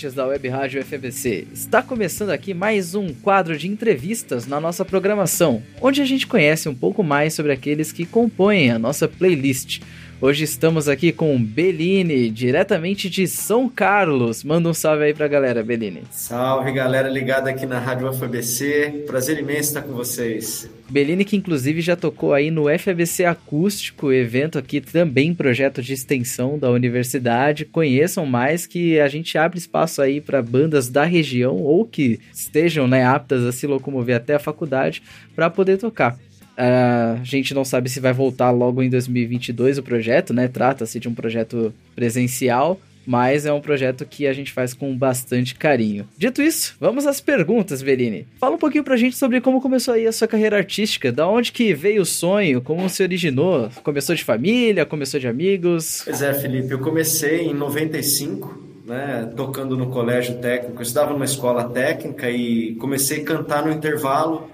ouvintes da Web Rádio FBC. Está começando aqui mais um quadro de entrevistas na nossa programação, onde a gente conhece um pouco mais sobre aqueles que compõem a nossa playlist. Hoje estamos aqui com Beline, diretamente de São Carlos. Manda um salve aí pra galera, Beline. Salve, galera ligada aqui na Rádio FABC. Prazer imenso estar com vocês. Beline, que inclusive já tocou aí no FABC Acústico, evento aqui também projeto de extensão da universidade. Conheçam mais que a gente abre espaço aí para bandas da região ou que estejam né, aptas a se locomover até a faculdade para poder tocar. A gente não sabe se vai voltar logo em 2022 o projeto, né? Trata-se de um projeto presencial, mas é um projeto que a gente faz com bastante carinho. Dito isso, vamos às perguntas, Verini. Fala um pouquinho pra gente sobre como começou aí a sua carreira artística, da onde que veio o sonho, como se originou? Começou de família, começou de amigos? Pois é, Felipe, eu comecei em 95, né, tocando no colégio técnico, eu estudava numa escola técnica e comecei a cantar no intervalo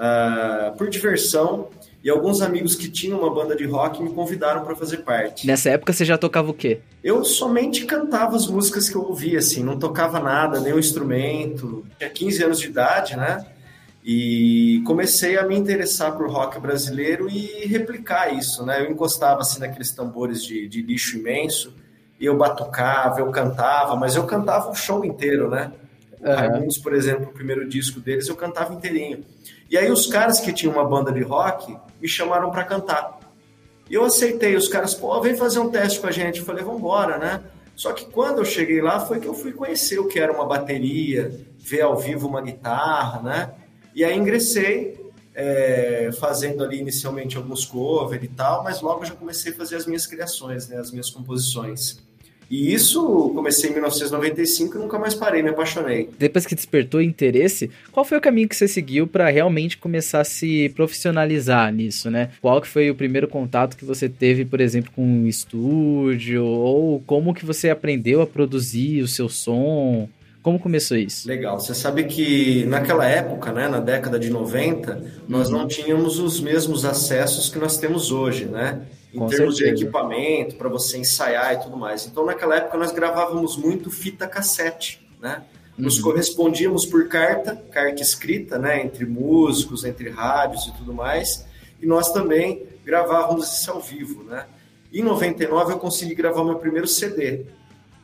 uh, por diversão. E alguns amigos que tinham uma banda de rock me convidaram para fazer parte. Nessa época você já tocava o quê? Eu somente cantava as músicas que eu ouvia, assim, não tocava nada, nenhum instrumento. Tinha 15 anos de idade, né? E comecei a me interessar por rock brasileiro e replicar isso, né? Eu encostava assim naqueles tambores de, de lixo imenso, e eu batucava, eu cantava, mas eu cantava o show inteiro, né? Raimundos, por exemplo, o primeiro disco deles eu cantava inteirinho. E aí os caras que tinham uma banda de rock me chamaram para cantar. E eu aceitei, os caras, pô, vem fazer um teste com a gente. Eu falei, vamos embora, né? Só que quando eu cheguei lá foi que eu fui conhecer o que era uma bateria, ver ao vivo uma guitarra, né? E aí ingressei, é, fazendo ali inicialmente alguns covers e tal, mas logo já comecei a fazer as minhas criações, né? As minhas composições. E isso comecei em 1995 e nunca mais parei, me apaixonei. Depois que despertou interesse, qual foi o caminho que você seguiu para realmente começar a se profissionalizar nisso, né? Qual que foi o primeiro contato que você teve, por exemplo, com um estúdio ou como que você aprendeu a produzir o seu som? Como começou isso? Legal. Você sabe que naquela época, né, na década de 90, nós não tínhamos os mesmos acessos que nós temos hoje, né? em Com termos certeza. de equipamento, para você ensaiar e tudo mais. Então, naquela época, nós gravávamos muito fita cassete, né? Nos uhum. correspondíamos por carta, carta escrita, né? Entre músicos, entre rádios e tudo mais. E nós também gravávamos isso ao vivo, né? Em 99, eu consegui gravar meu primeiro CD,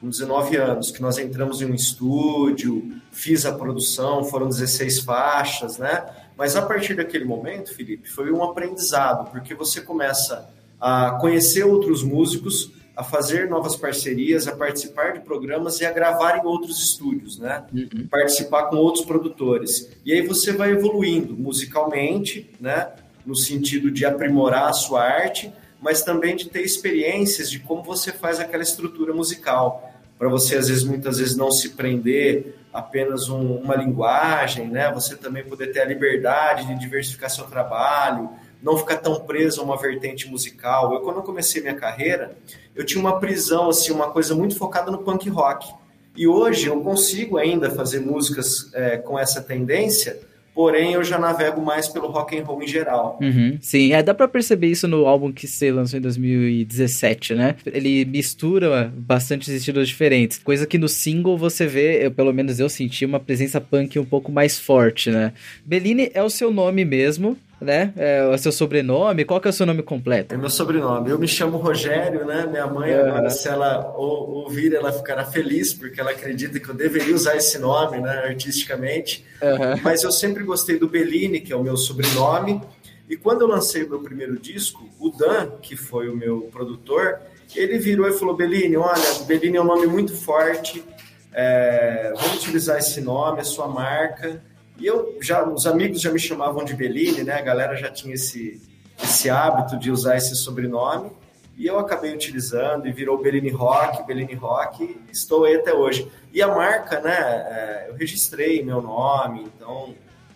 com 19 anos, que nós entramos em um estúdio, fiz a produção, foram 16 faixas, né? Mas a partir daquele momento, Felipe, foi um aprendizado, porque você começa a conhecer outros músicos, a fazer novas parcerias, a participar de programas e a gravar em outros estúdios, né? Uhum. Participar com outros produtores. E aí você vai evoluindo musicalmente, né? No sentido de aprimorar a sua arte, mas também de ter experiências de como você faz aquela estrutura musical. Para você, às vezes, muitas vezes, não se prender apenas um, uma linguagem, né? Você também poder ter a liberdade de diversificar seu trabalho, não ficar tão preso a uma vertente musical. Eu, quando eu comecei minha carreira, eu tinha uma prisão, assim, uma coisa muito focada no punk rock. E hoje eu consigo ainda fazer músicas é, com essa tendência, porém eu já navego mais pelo rock and roll em geral. Uhum, sim, é, dá para perceber isso no álbum que você lançou em 2017, né? Ele mistura bastantes estilos diferentes, coisa que no single você vê, eu, pelo menos eu senti uma presença punk um pouco mais forte, né? Bellini é o seu nome mesmo, né? É o seu sobrenome. Qual que é o seu nome completo? É meu sobrenome. Eu me chamo Rogério, né? Minha mãe, uhum. agora, se ela ouvir, ela ficará feliz, porque ela acredita que eu deveria usar esse nome, né? Artisticamente. Uhum. Mas eu sempre gostei do Bellini, que é o meu sobrenome. E quando eu lancei o meu primeiro disco, o Dan, que foi o meu produtor, ele virou e falou: Bellini, olha, Bellini é um nome muito forte. É, vamos utilizar esse nome, a sua marca. E eu já, os amigos já me chamavam de Bellini, né? A galera já tinha esse, esse hábito de usar esse sobrenome. E eu acabei utilizando e virou Bellini Rock, Bellini Rock, e estou aí até hoje. E a marca, né? É, eu registrei meu nome, então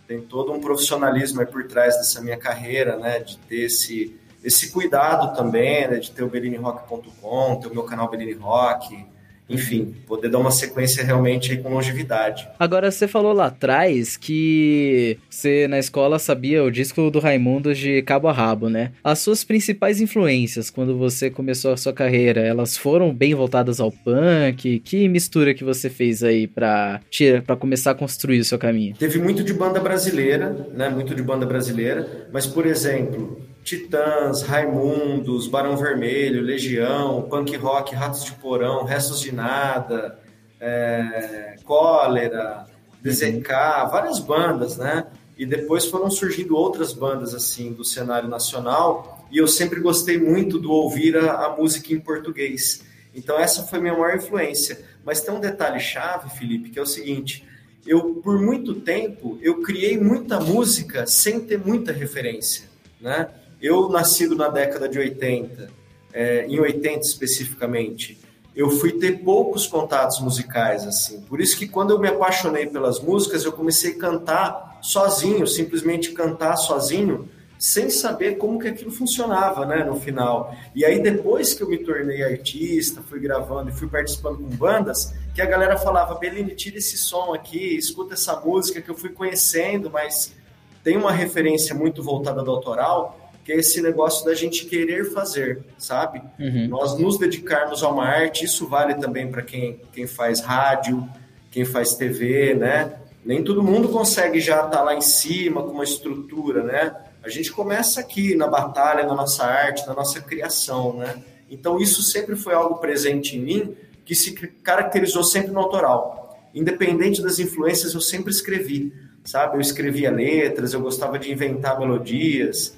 tem todo um profissionalismo aí por trás dessa minha carreira, né? De ter esse, esse cuidado também, né? De ter o BelliniRock.com, ter o meu canal Bellini Rock, enfim, poder dar uma sequência realmente com longevidade. Agora, você falou lá atrás que você na escola sabia o disco do Raimundo de cabo a rabo, né? As suas principais influências quando você começou a sua carreira, elas foram bem voltadas ao punk? Que mistura que você fez aí para para começar a construir o seu caminho? Teve muito de banda brasileira, né? Muito de banda brasileira, mas por exemplo, Titãs, Raimundos, Barão Vermelho, Legião, Punk Rock, Ratos de Porão, Restos de Nada, é, Cólera, DZK, várias bandas, né? E depois foram surgindo outras bandas assim do cenário nacional e eu sempre gostei muito do ouvir a, a música em português. Então essa foi minha maior influência. Mas tem um detalhe chave, Felipe, que é o seguinte: eu por muito tempo eu criei muita música sem ter muita referência, né? Eu, nascido na década de 80, é, em 80 especificamente, eu fui ter poucos contatos musicais, assim. Por isso que quando eu me apaixonei pelas músicas, eu comecei a cantar sozinho, simplesmente cantar sozinho, sem saber como que aquilo funcionava, né, no final. E aí depois que eu me tornei artista, fui gravando e fui participando com bandas, que a galera falava, Beline, tira esse som aqui, escuta essa música que eu fui conhecendo, mas tem uma referência muito voltada do autoral, que é esse negócio da gente querer fazer, sabe? Uhum. Nós nos dedicarmos a uma arte, isso vale também para quem, quem faz rádio, quem faz TV, né? Nem todo mundo consegue já estar tá lá em cima com uma estrutura, né? A gente começa aqui na batalha, na nossa arte, na nossa criação, né? Então isso sempre foi algo presente em mim que se caracterizou sempre no autoral. Independente das influências, eu sempre escrevi, sabe? Eu escrevia letras, eu gostava de inventar melodias,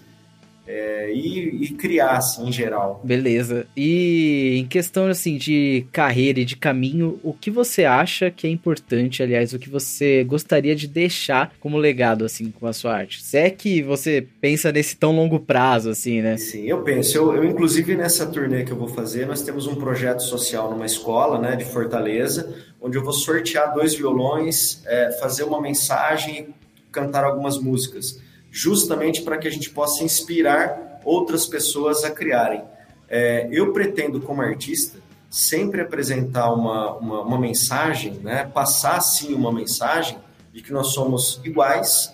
é, e, e, criar, assim, em geral. Beleza. E em questão, assim, de carreira e de caminho, o que você acha que é importante, aliás, o que você gostaria de deixar como legado, assim, com a sua arte? Se é que você pensa nesse tão longo prazo, assim, né? Sim, eu penso. Eu, eu inclusive, nessa turnê que eu vou fazer, nós temos um projeto social numa escola, né, de Fortaleza, onde eu vou sortear dois violões, é, fazer uma mensagem e cantar algumas músicas justamente para que a gente possa inspirar outras pessoas a criarem. É, eu pretendo, como artista, sempre apresentar uma, uma, uma, mensagem, né? passar sim uma mensagem de que nós somos iguais,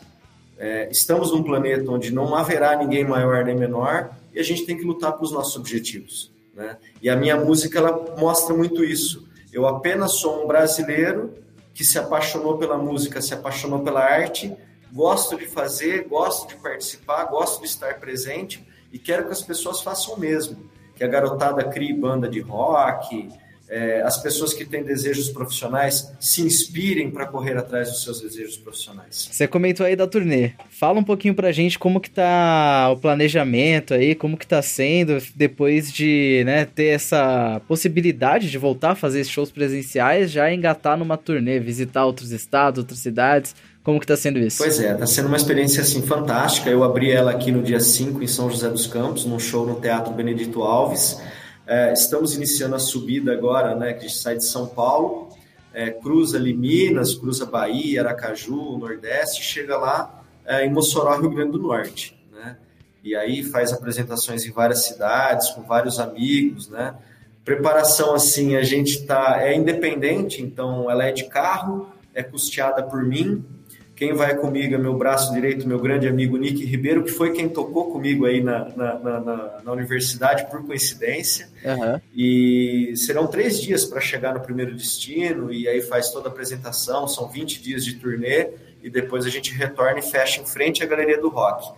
é, estamos num planeta onde não haverá ninguém maior nem menor e a gente tem que lutar pelos nossos objetivos. Né? E a minha música ela mostra muito isso. Eu apenas sou um brasileiro que se apaixonou pela música, se apaixonou pela arte gosto de fazer, gosto de participar, gosto de estar presente e quero que as pessoas façam o mesmo. Que a garotada crie banda de rock, é, as pessoas que têm desejos profissionais se inspirem para correr atrás dos seus desejos profissionais. Você comentou aí da turnê. Fala um pouquinho pra gente como que tá o planejamento aí, como que tá sendo depois de né, ter essa possibilidade de voltar a fazer shows presenciais, já engatar numa turnê, visitar outros estados, outras cidades. Como que está sendo isso? Pois é, está sendo uma experiência assim fantástica. Eu abri ela aqui no dia 5 em São José dos Campos, num show no Teatro Benedito Alves. É, estamos iniciando a subida agora, né, que sai de São Paulo, é, cruza ali Minas, cruza Bahia, Aracaju, Nordeste, chega lá é, em Mossoró, Rio Grande do Norte, né? E aí faz apresentações em várias cidades, com vários amigos, né? Preparação assim, a gente tá é independente, então ela é de carro, é custeada por mim, quem vai comigo é meu braço direito, meu grande amigo Nick Ribeiro, que foi quem tocou comigo aí na, na, na, na universidade, por coincidência. Uhum. E serão três dias para chegar no primeiro destino, e aí faz toda a apresentação, são 20 dias de turnê, e depois a gente retorna e fecha em frente à Galeria do Rock.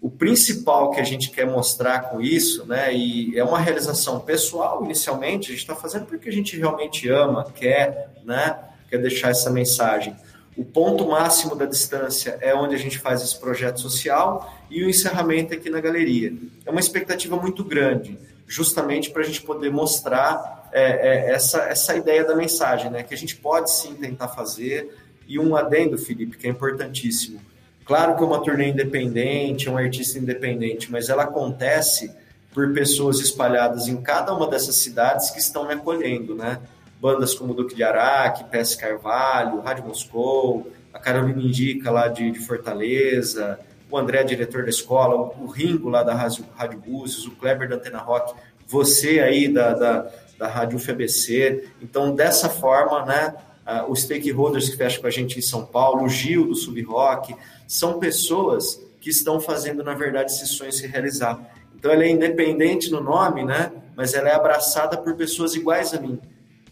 O principal que a gente quer mostrar com isso, né, e é uma realização pessoal inicialmente, a gente está fazendo porque a gente realmente ama, quer, né, quer deixar essa mensagem o ponto máximo da distância é onde a gente faz esse projeto social e o encerramento aqui na galeria. É uma expectativa muito grande, justamente para a gente poder mostrar é, é, essa, essa ideia da mensagem, né? que a gente pode sim tentar fazer. E um adendo, Felipe, que é importantíssimo. Claro que é uma turnê independente, é um artista independente, mas ela acontece por pessoas espalhadas em cada uma dessas cidades que estão me acolhendo, né? Bandas como Duque de Araque, PS Carvalho, Rádio Moscou, a Carolina Indica lá de, de, Fortaleza, o André, diretor da escola, o Ringo lá da Rádio, Rádio Búzios, o Kleber da Antena Rock, você aí da, da, da Rádio UFABC. Então, dessa forma, né, uh, os stakeholders que fecham com a gente em São Paulo, o Gil do Subrock, são pessoas que estão fazendo, na verdade, esse sonho se realizar. Então, ela é independente no nome, né, mas ela é abraçada por pessoas iguais a mim,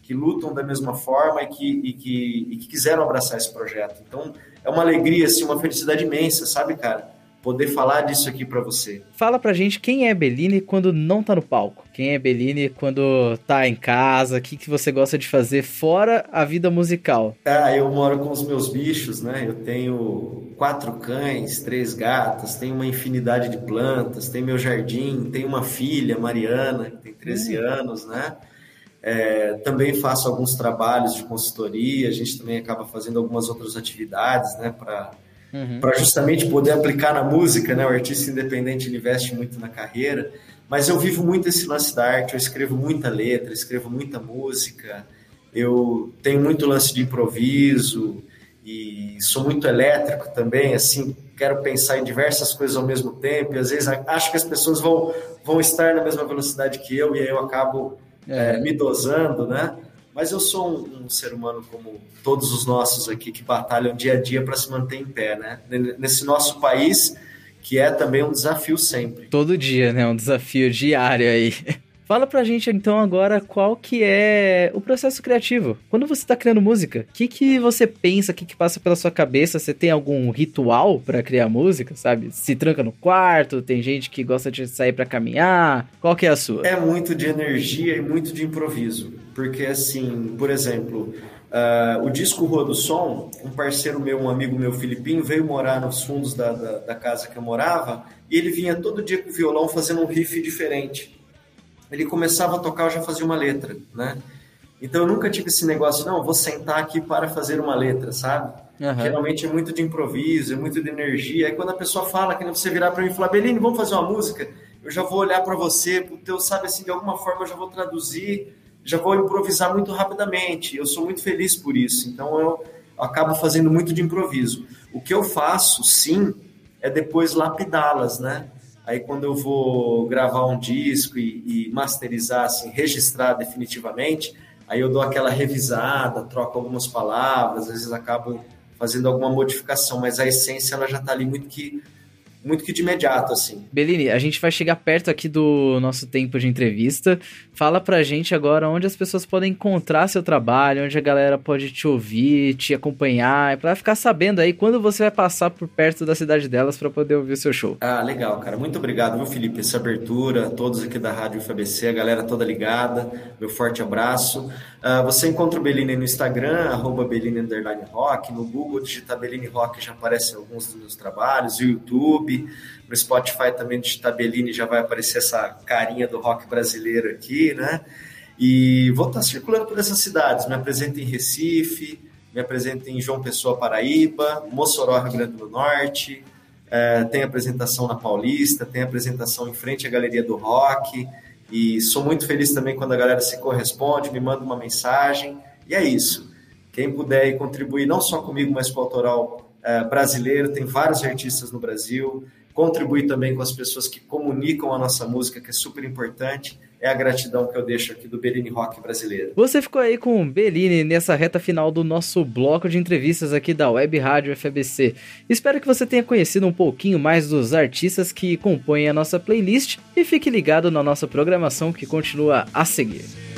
que lutam da mesma forma e que, e que, e que quiseram abraçar esse projeto. Então, é uma alegria, assim, uma felicidade imensa, sabe, cara? poder falar disso aqui para você. Fala pra gente quem é Bellini quando não tá no palco. Quem é Bellini quando tá em casa? O que, que você gosta de fazer fora a vida musical? Ah, eu moro com os meus bichos, né? Eu tenho quatro cães, três gatas, tenho uma infinidade de plantas, tenho meu jardim, tenho uma filha, Mariana, que tem 13 hum. anos, né? É, também faço alguns trabalhos de consultoria, a gente também acaba fazendo algumas outras atividades, né, para uhum. justamente poder aplicar na música, né? O artista independente investe muito na carreira, mas eu vivo muito esse lance da arte, eu escrevo muita letra, escrevo muita música, eu tenho muito lance de improviso e sou muito elétrico também, assim, quero pensar em diversas coisas ao mesmo tempo e às vezes acho que as pessoas vão, vão estar na mesma velocidade que eu e aí eu acabo é. É, me dosando, né? Mas eu sou um, um, ser humano como todos os nossos aqui que batalham dia a dia para se manter em pé, né? Nesse nosso país que é também um desafio sempre. Todo dia, né? Um desafio diário aí. Fala pra gente então agora qual que é o processo criativo. Quando você tá criando música, o que que você pensa, o que que passa pela sua cabeça? Você tem algum ritual para criar música, sabe? Se tranca no quarto, tem gente que gosta de sair para caminhar. Qual que é a sua? É muito de energia e muito de improviso. Porque assim, por exemplo, Uh, o disco Rua do Som, um parceiro meu, um amigo meu, Filipinho, veio morar nos fundos da, da, da, casa que eu morava e ele vinha todo dia com o violão fazendo um riff diferente ele começava a tocar, eu já fazia uma letra, né? Então eu nunca tive esse negócio, não, vou sentar aqui para fazer uma letra, sabe? Uhum. Geralmente é muito de improviso, é muito de energia. Aí quando a pessoa fala, que você virar para mim e falar, Beline, vamos fazer uma música, eu já vou olhar para você, o teu, sabe assim, de alguma forma eu já vou traduzir, já vou improvisar muito rapidamente. Eu sou muito feliz por isso. Então eu acabo fazendo muito de improviso. O que eu faço, sim, é depois lapidá-las, né? Aí quando eu vou gravar um disco e, e, masterizar, assim, registrar definitivamente, aí eu dou aquela revisada, troco algumas palavras, às vezes acabo fazendo alguma modificação, mas a essência ela já está ali muito que muito que de imediato, assim. Belini, a gente vai chegar perto aqui do nosso tempo de entrevista. Fala pra gente agora onde as pessoas podem encontrar seu trabalho, onde a galera pode te ouvir, te acompanhar, para ficar sabendo aí quando você vai passar por perto da cidade delas para poder ouvir o seu show. Ah, legal, cara. Muito obrigado, viu, Felipe? Essa abertura, todos aqui da Rádio FABC, a galera toda ligada, meu forte abraço. Uh, você encontra o Bellini no Instagram, arroba Bellini Rock, no Google digitar Bellini Rock já aparecem alguns dos meus trabalhos, no YouTube, no Spotify também digitar Bellini já vai aparecer essa carinha do rock brasileiro aqui, né? E vou estar circulando por essas cidades, me apresento em Recife, me apresento em João Pessoa, Paraíba, Mossoró, Rio Grande do Norte, é, tem apresentação na Paulista, tem apresentação em frente à Galeria do Rock, e sou muito feliz também quando a galera se corresponde, me manda uma mensagem. E é isso. Quem puder contribuir não só comigo, mas com o autoral é, brasileiro, tem vários artistas no Brasil. Contribuir também com as pessoas que comunicam a nossa música, que é super importante é a gratidão que eu deixo aqui do Bellini Rock brasileiro. Você ficou aí com o Bellini nessa reta final do nosso bloco de entrevistas aqui da Web Rádio FBC. Espero que você tenha conhecido um pouquinho mais dos artistas que compõem a nossa playlist e fique ligado na nossa programação que continua a seguir.